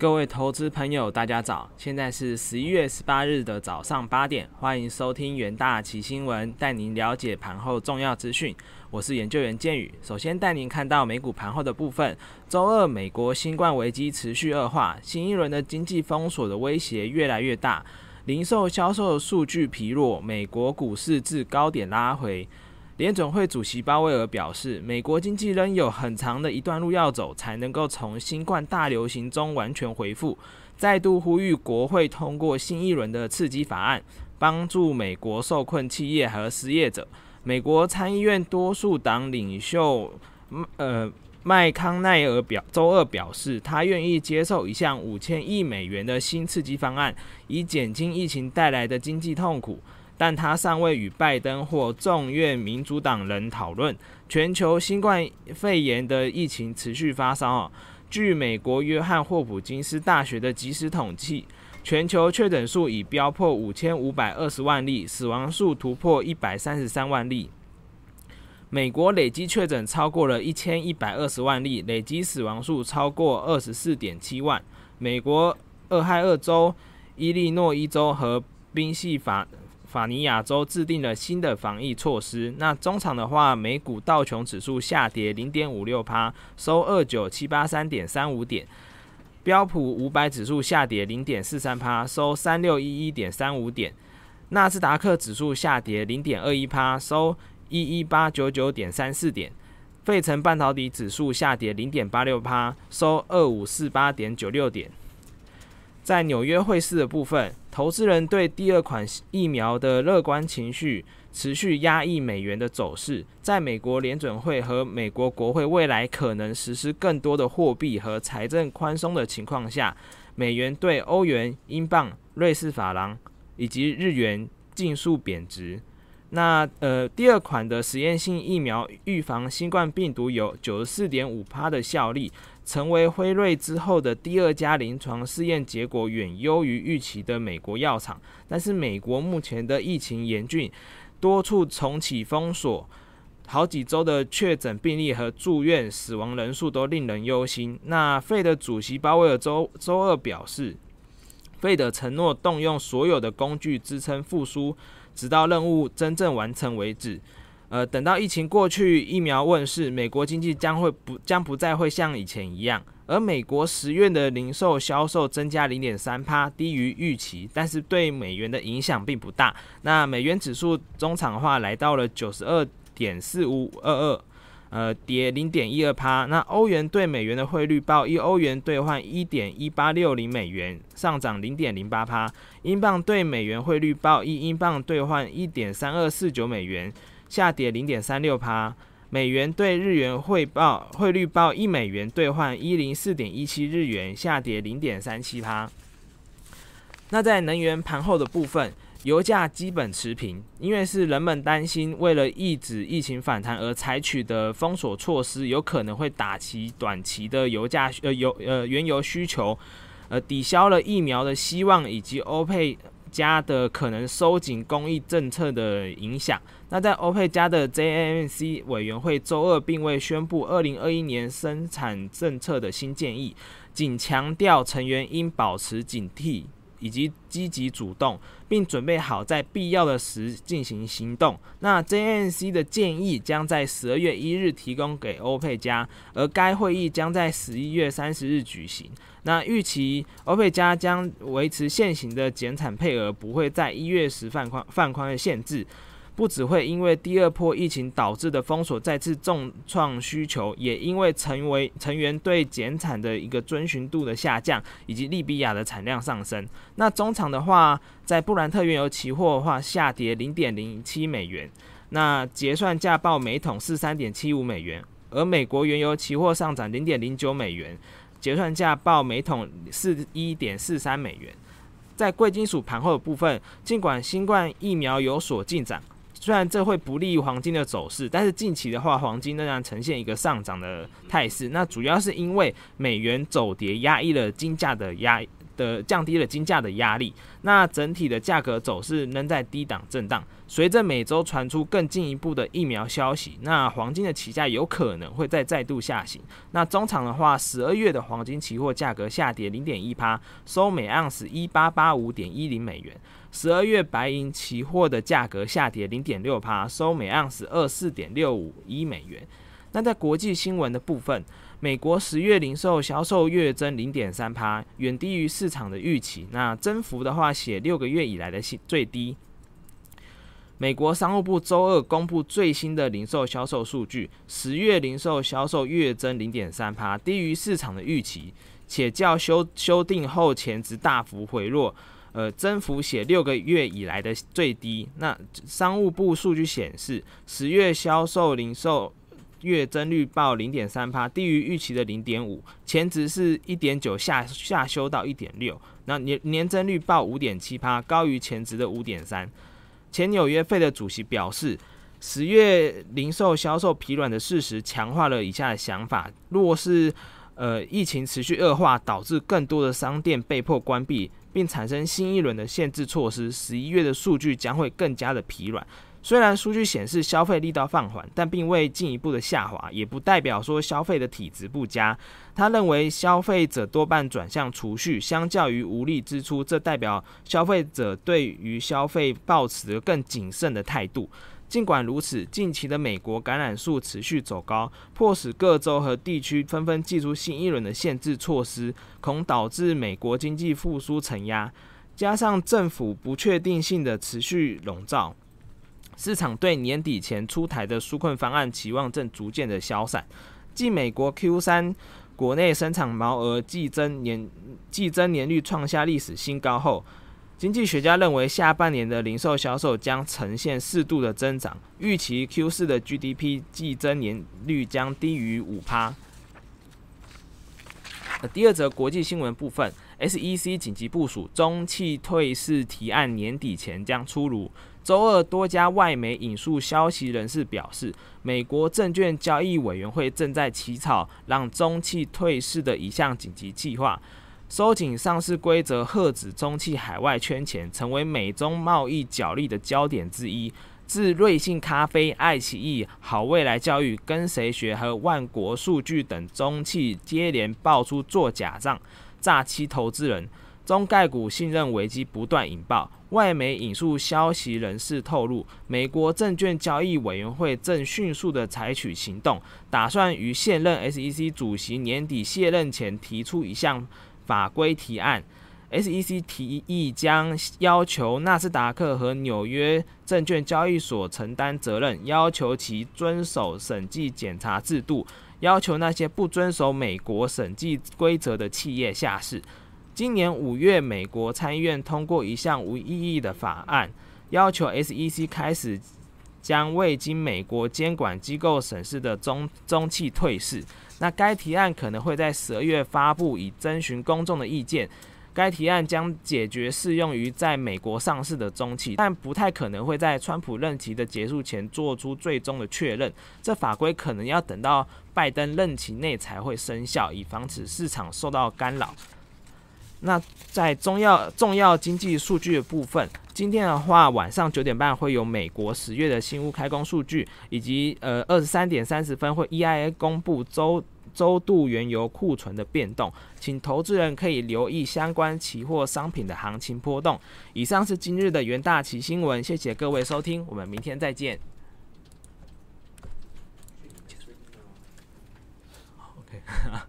各位投资朋友，大家早！现在是十一月十八日的早上八点，欢迎收听元大奇新闻，带您了解盘后重要资讯。我是研究员建宇，首先带您看到美股盘后的部分。周二，美国新冠危机持续恶化，新一轮的经济封锁的威胁越来越大，零售销售数据疲弱，美国股市至高点拉回。联总会主席鲍威尔表示，美国经济仍有很长的一段路要走，才能够从新冠大流行中完全恢复。再度呼吁国会通过新一轮的刺激法案，帮助美国受困企业和失业者。美国参议院多数党领袖呃麦康奈尔表周二表示，他愿意接受一项五千亿美元的新刺激方案，以减轻疫情带来的经济痛苦。但他尚未与拜登或众院民主党人讨论。全球新冠肺炎的疫情持续发烧。据美国约翰霍普金斯大学的即时统计，全球确诊数已飙破五千五百二十万例，死亡数突破一百三十三万例。美国累计确诊超过了一千一百二十万例，累计死亡数超过二十四点七万。美国俄亥俄州、伊利诺伊州和宾夕法。法尼亚州制定了新的防疫措施。那中场的话，美股道琼指数下跌零点五六趴，收二九七八三点三五点；标普五百指数下跌零点四三趴，收三六一一点三五点；纳斯达克指数下跌零点二一趴，收一一八九九点三四点；费城半导体指数下跌零点八六趴，收二五四八点九六点。在纽约会市的部分，投资人对第二款疫苗的乐观情绪持续压抑美元的走势。在美国联准会和美国国会未来可能实施更多的货币和财政宽松的情况下，美元对欧元、英镑、瑞士法郎以及日元尽数贬值。那呃，第二款的实验性疫苗预防新冠病毒有九十四点五趴的效力。成为辉瑞之后的第二家临床试验结果远优于预期的美国药厂，但是美国目前的疫情严峻，多处重启封锁，好几周的确诊病例和住院死亡人数都令人忧心。那费的主席鲍威尔周周二表示，费的承诺动用所有的工具支撑复苏，直到任务真正完成为止。呃，等到疫情过去，疫苗问世，美国经济将会不将不再会像以前一样。而美国十月的零售销售增加零点三趴，低于预期，但是对美元的影响并不大。那美元指数中场化来到了九十二点四五二二，呃，跌零点一二趴。那欧元对美元的汇率报一欧元兑换一点一八六零美元，上涨零点零八趴。英镑对美元汇率报一英镑兑换一点三二四九美元。下跌零点三六趴，美元对日元汇报汇率报一美元兑换一零四点一七日元，下跌零点三七趴。那在能源盘后的部分，油价基本持平，因为是人们担心为了抑制疫情反弹而采取的封锁措施，有可能会打击短期的油价呃油呃原油需求，呃抵消了疫苗的希望以及欧佩。加的可能收紧供应政策的影响。那在欧佩加的 JNC 委员会周二并未宣布二零二一年生产政策的新建议，仅强调成员应保持警惕。以及积极主动，并准备好在必要的时进行行动。那 JNC 的建议将在十二月一日提供给欧佩加，而该会议将在十一月三十日举行。那预期欧佩加将维持现行的减产配额，不会在一月时放宽放宽的限制。不只会因为第二波疫情导致的封锁再次重创需求，也因为成为成员对减产的一个遵循度的下降，以及利比亚的产量上升。那中场的话，在布兰特原油期货的话下跌零点零七美元，那结算价报每桶四三点七五美元，而美国原油期货上涨零点零九美元，结算价报每桶四一点四三美元。在贵金属盘后的部分，尽管新冠疫苗有所进展。虽然这会不利于黄金的走势，但是近期的话，黄金仍然呈现一个上涨的态势。那主要是因为美元走跌压抑了金价的压的降低了金价的压力，那整体的价格走势仍在低档震荡。随着每周传出更进一步的疫苗消息，那黄金的起价有可能会再再度下行。那中场的话，十二月的黄金期货价格下跌零点一趴，收每盎司一八八五点一零美元。十二月白银期货的价格下跌零点六趴，收每盎司二四点六五一美元。那在国际新闻的部分，美国十月零售销售月增零点三趴，远低于市场的预期。那增幅的话，写六个月以来的最低。美国商务部周二公布最新的零售销售数据，十月零售销售月增零点三趴，低于市场的预期，且较修修订后前值大幅回落。呃，增幅写六个月以来的最低。那商务部数据显示，十月销售零售月增率报零点三帕，低于预期的零点五，前值是一点九，下下修到一点六。那年年增率报五点七帕，高于前值的五点三。前纽约费的主席表示，十月零售销售疲软的事实强化了以下的想法：若是呃疫情持续恶化，导致更多的商店被迫关闭。并产生新一轮的限制措施，十一月的数据将会更加的疲软。虽然数据显示消费力道放缓，但并未进一步的下滑，也不代表说消费的体质不佳。他认为消费者多半转向储蓄，相较于无力支出，这代表消费者对于消费抱持更谨慎的态度。尽管如此，近期的美国感染数持续走高，迫使各州和地区纷纷祭出新一轮的限制措施，恐导致美国经济复苏承压。加上政府不确定性的持续笼罩，市场对年底前出台的纾困方案期望正逐渐的消散。继美国 Q 三国内生产毛额季增年季增年率创下历史新高后。经济学家认为，下半年的零售销售将呈现适度的增长，预期 Q 四的 GDP 季增年率将低于五趴。第二则国际新闻部分，SEC 紧急部署中期退市提案年底前将出炉。周二，多家外媒引述消息人士表示，美国证券交易委员会正在起草让中期退市的一项紧急计划。收紧上市规则，遏止中汽海外圈钱，成为美中贸易角力的焦点之一。自瑞幸咖啡、爱奇艺、好未来教育、跟谁学和万国数据等中汽接连爆出做假账、诈欺投资人，中概股信任危机不断引爆。外媒引述消息人士透露，美国证券交易委员会正迅速的采取行动，打算于现任 SEC 主席年底卸任前提出一项。法规提案，SEC 提议将要求纳斯达克和纽约证券交易所承担责任，要求其遵守审计检查制度，要求那些不遵守美国审计规则的企业下市。今年五月，美国参议院通过一项无意义的法案，要求 SEC 开始将未经美国监管机构审视的中中企退市。那该提案可能会在十二月发布，以征询公众的意见。该提案将解决适用于在美国上市的中期，但不太可能会在川普任期的结束前做出最终的确认。这法规可能要等到拜登任期内才会生效，以防止市场受到干扰。那在重要重要经济数据的部分，今天的话晚上九点半会有美国十月的新屋开工数据，以及呃二十三点三十分会 EIA 公布周周度原油库存的变动，请投资人可以留意相关期货商品的行情波动。以上是今日的元大旗新闻，谢谢各位收听，我们明天再见。OK。